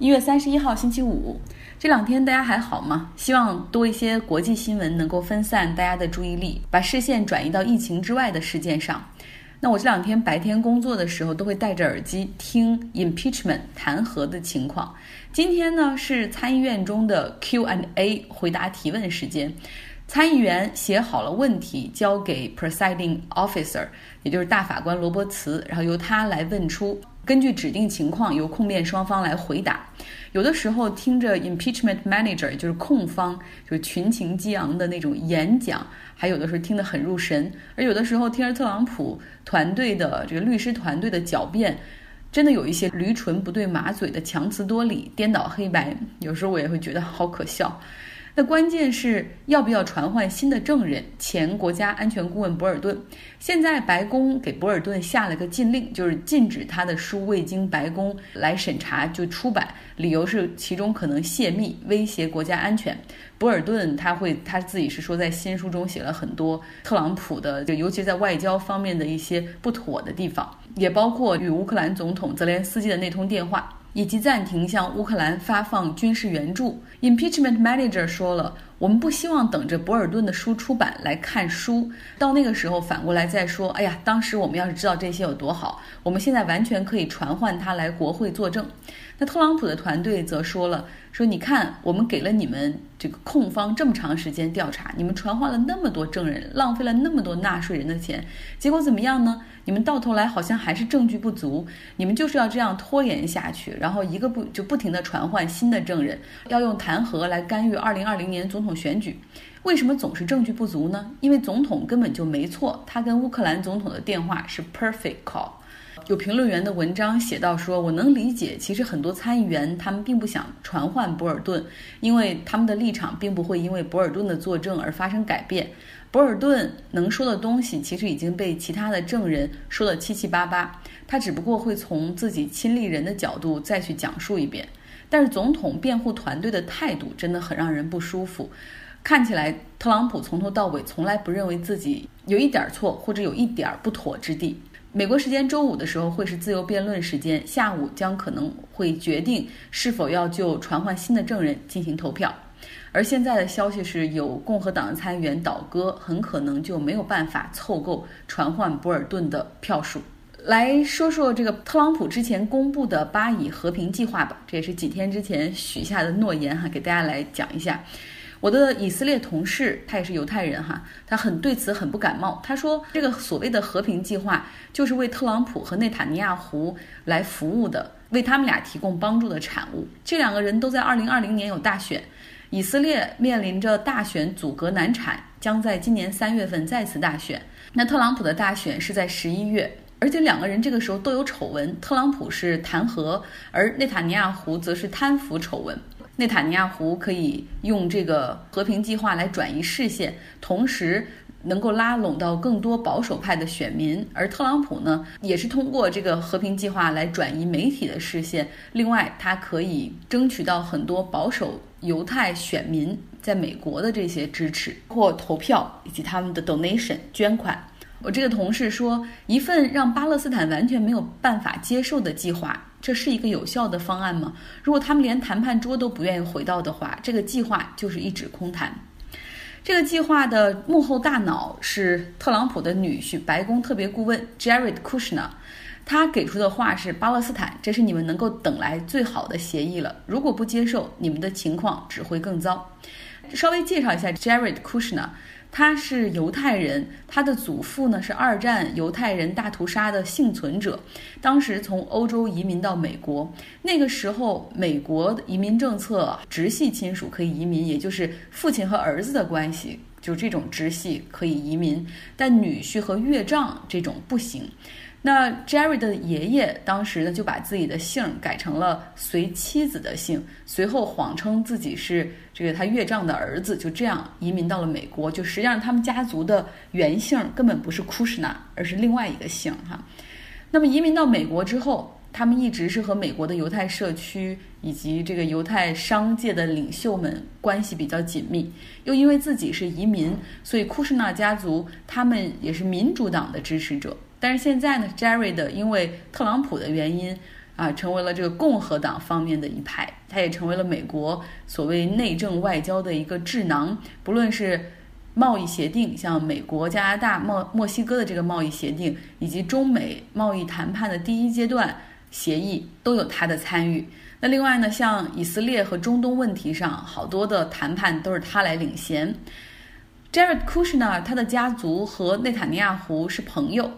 一月三十一号星期五，这两天大家还好吗？希望多一些国际新闻能够分散大家的注意力，把视线转移到疫情之外的事件上。那我这两天白天工作的时候，都会戴着耳机听 impeachment 弹劾的情况。今天呢是参议院中的 Q and A 回答提问时间，参议员写好了问题，交给 presiding officer，也就是大法官罗伯茨，然后由他来问出。根据指定情况，由控辩双方来回答。有的时候听着 impeachment manager 就是控方，就是群情激昂的那种演讲，还有的时候听得很入神；而有的时候听着特朗普团队的这个律师团队的狡辩，真的有一些驴唇不对马嘴的强词夺理、颠倒黑白。有时候我也会觉得好可笑。那关键是要不要传唤新的证人？前国家安全顾问博尔顿，现在白宫给博尔顿下了个禁令，就是禁止他的书未经白宫来审查就出版，理由是其中可能泄密，威胁国家安全。博尔顿他会他自己是说，在新书中写了很多特朗普的，就尤其在外交方面的一些不妥的地方，也包括与乌克兰总统泽连斯基的那通电话。以及暂停向乌克兰发放军事援助。Impeachment manager 说了，我们不希望等着博尔顿的书出版来看书，到那个时候反过来再说。哎呀，当时我们要是知道这些有多好，我们现在完全可以传唤他来国会作证。那特朗普的团队则说了，说你看，我们给了你们这个控方这么长时间调查，你们传唤了那么多证人，浪费了那么多纳税人的钱，结果怎么样呢？你们到头来好像还是证据不足，你们就是要这样拖延下去，然后一个不就不停的传唤新的证人，要用弹劾来干预二零二零年总统选举。为什么总是证据不足呢？因为总统根本就没错，他跟乌克兰总统的电话是 perfect call。有评论员的文章写到说，我能理解，其实很多参议员他们并不想传唤博尔顿，因为他们的立场并不会因为博尔顿的作证而发生改变。博尔顿能说的东西，其实已经被其他的证人说得七七八八，他只不过会从自己亲历人的角度再去讲述一遍。但是总统辩护团队的态度真的很让人不舒服，看起来特朗普从头到尾从来不认为自己有一点错或者有一点不妥之地。美国时间周五的时候会是自由辩论时间，下午将可能会决定是否要就传唤新的证人进行投票。而现在的消息是有共和党的参议员倒戈，很可能就没有办法凑够传唤博尔顿的票数。来说说这个特朗普之前公布的巴以和平计划吧，这也是几天之前许下的诺言哈，给大家来讲一下。我的以色列同事，他也是犹太人哈，他很对此很不感冒。他说，这个所谓的和平计划就是为特朗普和内塔尼亚胡来服务的，为他们俩提供帮助的产物。这两个人都在二零二零年有大选，以色列面临着大选阻隔难产，将在今年三月份再次大选。那特朗普的大选是在十一月，而且两个人这个时候都有丑闻，特朗普是弹劾，而内塔尼亚胡则是贪腐丑闻。内塔尼亚胡可以用这个和平计划来转移视线，同时能够拉拢到更多保守派的选民；而特朗普呢，也是通过这个和平计划来转移媒体的视线。另外，他可以争取到很多保守犹太选民在美国的这些支持或投票以及他们的 donation 捐款。我这个同事说，一份让巴勒斯坦完全没有办法接受的计划。这是一个有效的方案吗？如果他们连谈判桌都不愿意回到的话，这个计划就是一纸空谈。这个计划的幕后大脑是特朗普的女婿，白宫特别顾问 Jared Kushner。他给出的话是：巴勒斯坦，这是你们能够等来最好的协议了。如果不接受，你们的情况只会更糟。稍微介绍一下 Jared Kushner。他是犹太人，他的祖父呢是二战犹太人大屠杀的幸存者，当时从欧洲移民到美国。那个时候，美国的移民政策直系亲属可以移民，也就是父亲和儿子的关系，就这种直系可以移民，但女婿和岳丈这种不行。那 Jerry 的爷爷当时呢，就把自己的姓改成了随妻子的姓，随后谎称自己是这个他岳丈的儿子，就这样移民到了美国。就实际上他们家族的原姓根本不是库什纳，而是另外一个姓哈。那么移民到美国之后，他们一直是和美国的犹太社区以及这个犹太商界的领袖们关系比较紧密。又因为自己是移民，所以库什纳家族他们也是民主党的支持者。但是现在呢，Jerry 的因为特朗普的原因，啊，成为了这个共和党方面的一派，他也成为了美国所谓内政外交的一个智囊。不论是贸易协定，像美国、加拿大、墨墨西哥的这个贸易协定，以及中美贸易谈判的第一阶段协议，都有他的参与。那另外呢，像以色列和中东问题上，好多的谈判都是他来领衔。Jared Kushner 他的家族和内塔尼亚胡是朋友。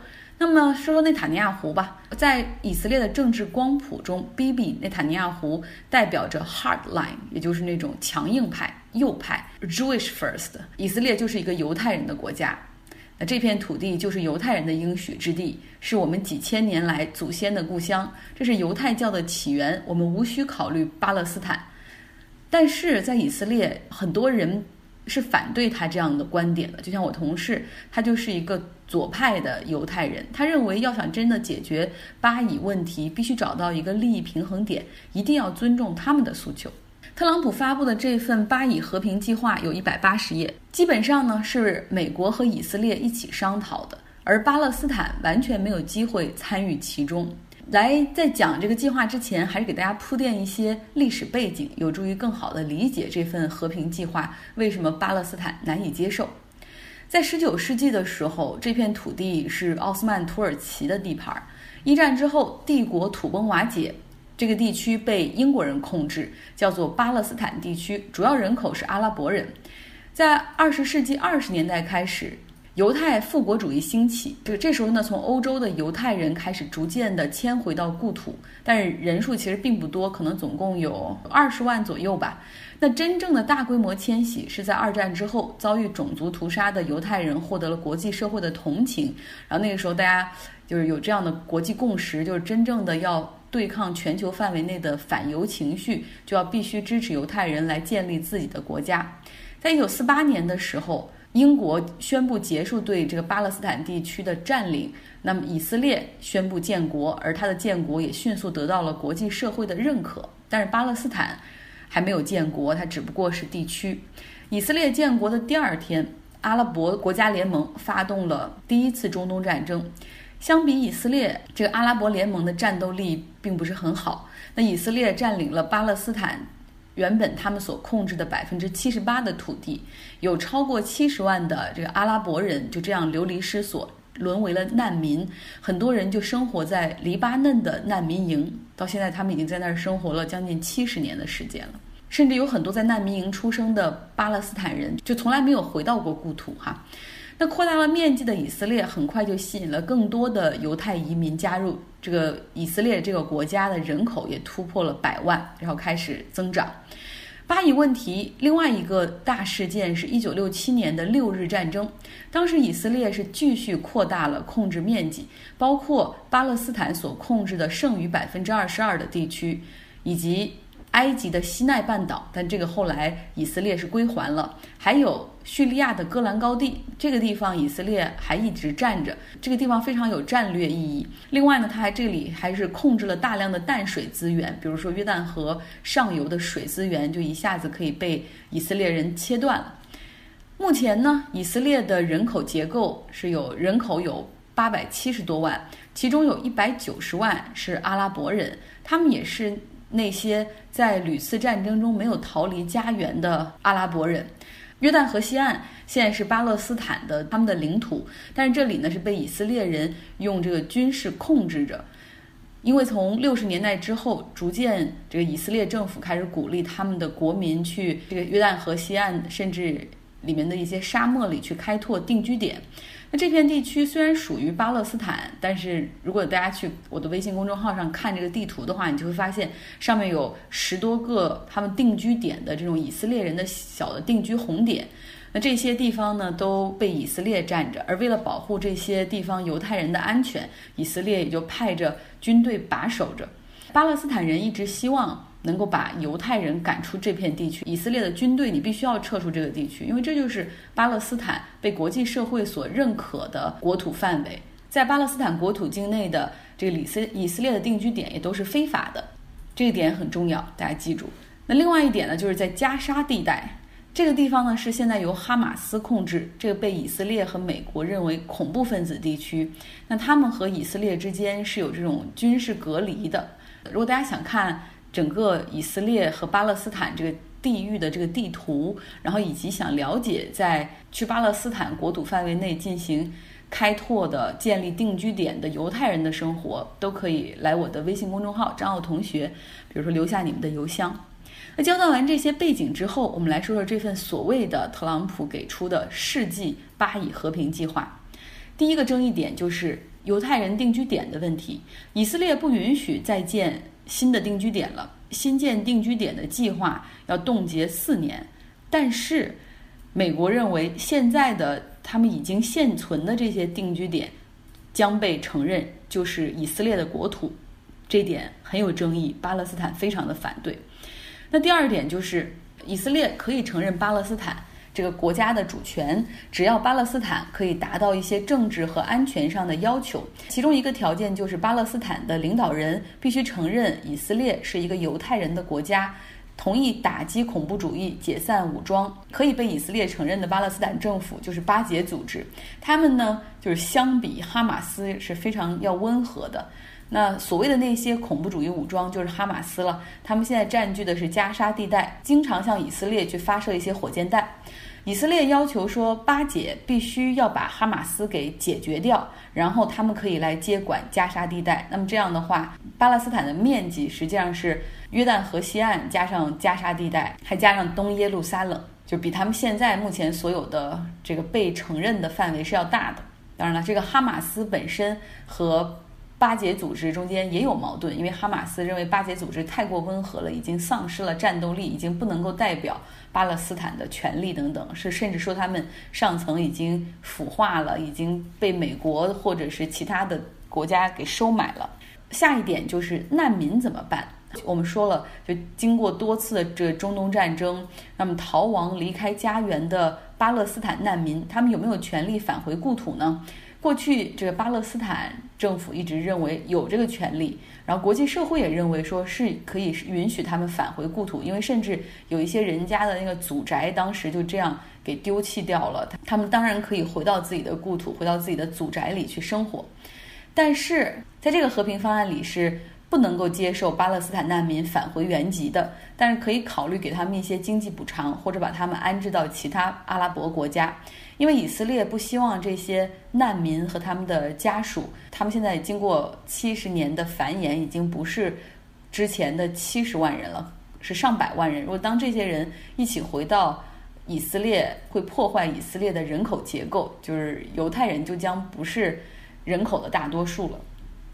那么说说内塔尼亚胡吧，在以色列的政治光谱中，BB 内塔尼亚胡代表着 hardline，也就是那种强硬派、右派，Jewish first。以色列就是一个犹太人的国家，那这片土地就是犹太人的应许之地，是我们几千年来祖先的故乡，这是犹太教的起源，我们无需考虑巴勒斯坦。但是在以色列，很多人。是反对他这样的观点的，就像我同事，他就是一个左派的犹太人，他认为要想真的解决巴以问题，必须找到一个利益平衡点，一定要尊重他们的诉求。特朗普发布的这份巴以和平计划有一百八十页，基本上呢是美国和以色列一起商讨的，而巴勒斯坦完全没有机会参与其中。来，在讲这个计划之前，还是给大家铺垫一些历史背景，有助于更好的理解这份和平计划为什么巴勒斯坦难以接受。在十九世纪的时候，这片土地是奥斯曼土耳其的地盘。一战之后，帝国土崩瓦解，这个地区被英国人控制，叫做巴勒斯坦地区，主要人口是阿拉伯人。在二十世纪二十年代开始。犹太复国主义兴起，这个这时候呢，从欧洲的犹太人开始逐渐的迁回到故土，但是人数其实并不多，可能总共有二十万左右吧。那真正的大规模迁徙是在二战之后，遭遇种族屠杀的犹太人获得了国际社会的同情，然后那个时候大家就是有这样的国际共识，就是真正的要对抗全球范围内的反犹情绪，就要必须支持犹太人来建立自己的国家。在一九四八年的时候。英国宣布结束对这个巴勒斯坦地区的占领，那么以色列宣布建国，而它的建国也迅速得到了国际社会的认可。但是巴勒斯坦还没有建国，它只不过是地区。以色列建国的第二天，阿拉伯国家联盟发动了第一次中东战争。相比以色列，这个阿拉伯联盟的战斗力并不是很好。那以色列占领了巴勒斯坦。原本他们所控制的百分之七十八的土地，有超过七十万的这个阿拉伯人就这样流离失所，沦为了难民。很多人就生活在黎巴嫩的难民营，到现在他们已经在那儿生活了将近七十年的时间了。甚至有很多在难民营出生的巴勒斯坦人，就从来没有回到过故土哈。那扩大了面积的以色列，很快就吸引了更多的犹太移民加入。这个以色列这个国家的人口也突破了百万，然后开始增长。巴以问题另外一个大事件是一九六七年的六日战争，当时以色列是继续扩大了控制面积，包括巴勒斯坦所控制的剩余百分之二十二的地区，以及。埃及的西奈半岛，但这个后来以色列是归还了。还有叙利亚的戈兰高地，这个地方以色列还一直占着，这个地方非常有战略意义。另外呢，它还这里还是控制了大量的淡水资源，比如说约旦河上游的水资源就一下子可以被以色列人切断了。目前呢，以色列的人口结构是有人口有八百七十多万，其中有一百九十万是阿拉伯人，他们也是。那些在屡次战争中没有逃离家园的阿拉伯人，约旦河西岸现在是巴勒斯坦的他们的领土，但是这里呢是被以色列人用这个军事控制着，因为从六十年代之后，逐渐这个以色列政府开始鼓励他们的国民去这个约旦河西岸，甚至里面的一些沙漠里去开拓定居点。那这片地区虽然属于巴勒斯坦，但是如果大家去我的微信公众号上看这个地图的话，你就会发现上面有十多个他们定居点的这种以色列人的小的定居红点。那这些地方呢都被以色列占着，而为了保护这些地方犹太人的安全，以色列也就派着军队把守着。巴勒斯坦人一直希望。能够把犹太人赶出这片地区，以色列的军队你必须要撤出这个地区，因为这就是巴勒斯坦被国际社会所认可的国土范围。在巴勒斯坦国土境内的这个以色以色列的定居点也都是非法的，这一点很重要，大家记住。那另外一点呢，就是在加沙地带这个地方呢，是现在由哈马斯控制，这个被以色列和美国认为恐怖分子地区。那他们和以色列之间是有这种军事隔离的。如果大家想看整个以色列和巴勒斯坦这个地域的这个地图，然后以及想了解在去巴勒斯坦国土范围内进行开拓的、建立定居点的犹太人的生活，都可以来我的微信公众号“张奥同学”，比如说留下你们的邮箱。那交代完这些背景之后，我们来说说这份所谓的特朗普给出的世纪巴以和平计划。第一个争议点就是犹太人定居点的问题。以色列不允许再建新的定居点了，新建定居点的计划要冻结四年。但是，美国认为现在的他们已经现存的这些定居点将被承认就是以色列的国土，这点很有争议。巴勒斯坦非常的反对。那第二点就是，以色列可以承认巴勒斯坦这个国家的主权，只要巴勒斯坦可以达到一些政治和安全上的要求。其中一个条件就是，巴勒斯坦的领导人必须承认以色列是一个犹太人的国家，同意打击恐怖主义、解散武装。可以被以色列承认的巴勒斯坦政府就是巴解组织，他们呢就是相比哈马斯是非常要温和的。那所谓的那些恐怖主义武装就是哈马斯了，他们现在占据的是加沙地带，经常向以色列去发射一些火箭弹。以色列要求说，巴解必须要把哈马斯给解决掉，然后他们可以来接管加沙地带。那么这样的话，巴勒斯坦的面积实际上是约旦河西岸加上加沙地带，还加上东耶路撒冷，就比他们现在目前所有的这个被承认的范围是要大的。当然了，这个哈马斯本身和巴解组织中间也有矛盾，因为哈马斯认为巴解组织太过温和了，已经丧失了战斗力，已经不能够代表巴勒斯坦的权利等等，是甚至说他们上层已经腐化了，已经被美国或者是其他的国家给收买了。下一点就是难民怎么办？我们说了，就经过多次的这中东战争，那么逃亡离开家园的巴勒斯坦难民，他们有没有权利返回故土呢？过去，这个巴勒斯坦政府一直认为有这个权利，然后国际社会也认为说是可以允许他们返回故土，因为甚至有一些人家的那个祖宅当时就这样给丢弃掉了，他们当然可以回到自己的故土，回到自己的祖宅里去生活。但是在这个和平方案里是。不能够接受巴勒斯坦难民返回原籍的，但是可以考虑给他们一些经济补偿，或者把他们安置到其他阿拉伯国家，因为以色列不希望这些难民和他们的家属，他们现在经过七十年的繁衍，已经不是之前的七十万人了，是上百万人。如果当这些人一起回到以色列，会破坏以色列的人口结构，就是犹太人就将不是人口的大多数了。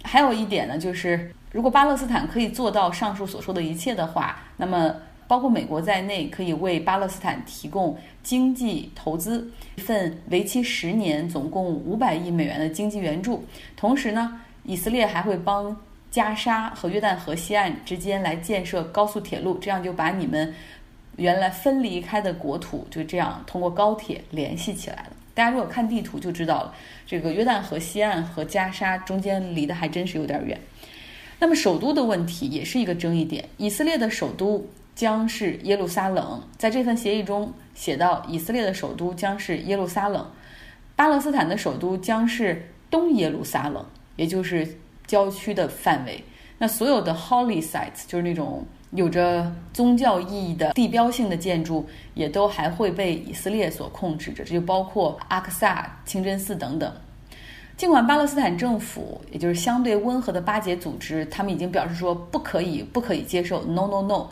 还有一点呢，就是。如果巴勒斯坦可以做到上述所说的一切的话，那么包括美国在内，可以为巴勒斯坦提供经济投资，一份为期十年、总共五百亿美元的经济援助。同时呢，以色列还会帮加沙和约旦河西岸之间来建设高速铁路，这样就把你们原来分离开的国土就这样通过高铁联系起来了。大家如果看地图就知道了，这个约旦河西岸和加沙中间离得还真是有点远。那么首都的问题也是一个争议点。以色列的首都将是耶路撒冷，在这份协议中写到，以色列的首都将是耶路撒冷，巴勒斯坦的首都将是东耶路撒冷，也就是郊区的范围。那所有的 holy sites，就是那种有着宗教意义的地标性的建筑，也都还会被以色列所控制着，这就包括阿克萨清真寺等等。尽管巴勒斯坦政府，也就是相对温和的巴解组织，他们已经表示说不可以、不可以接受，no no no。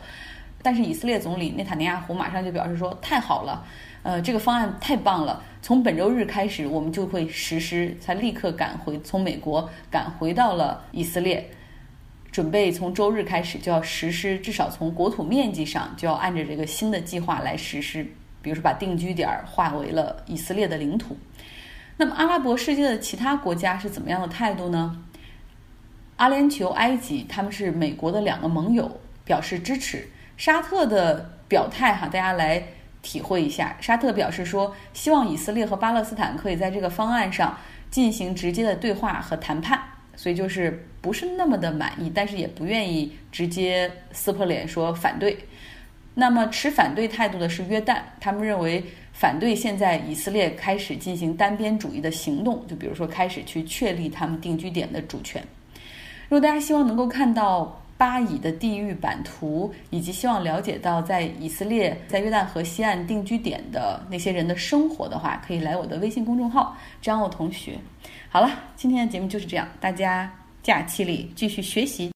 但是以色列总理内塔尼亚胡马上就表示说，太好了，呃，这个方案太棒了，从本周日开始我们就会实施。他立刻赶回，从美国赶回到了以色列，准备从周日开始就要实施，至少从国土面积上就要按照这个新的计划来实施，比如说把定居点划为了以色列的领土。那么，阿拉伯世界的其他国家是怎么样的态度呢？阿联酋、埃及，他们是美国的两个盟友，表示支持。沙特的表态，哈，大家来体会一下。沙特表示说，希望以色列和巴勒斯坦可以在这个方案上进行直接的对话和谈判，所以就是不是那么的满意，但是也不愿意直接撕破脸说反对。那么持反对态度的是约旦，他们认为反对现在以色列开始进行单边主义的行动，就比如说开始去确立他们定居点的主权。如果大家希望能够看到巴以的地域版图，以及希望了解到在以色列在约旦河西岸定居点的那些人的生活的话，可以来我的微信公众号“张奥同学”。好了今天的节目就是这样大家假期里继续学习。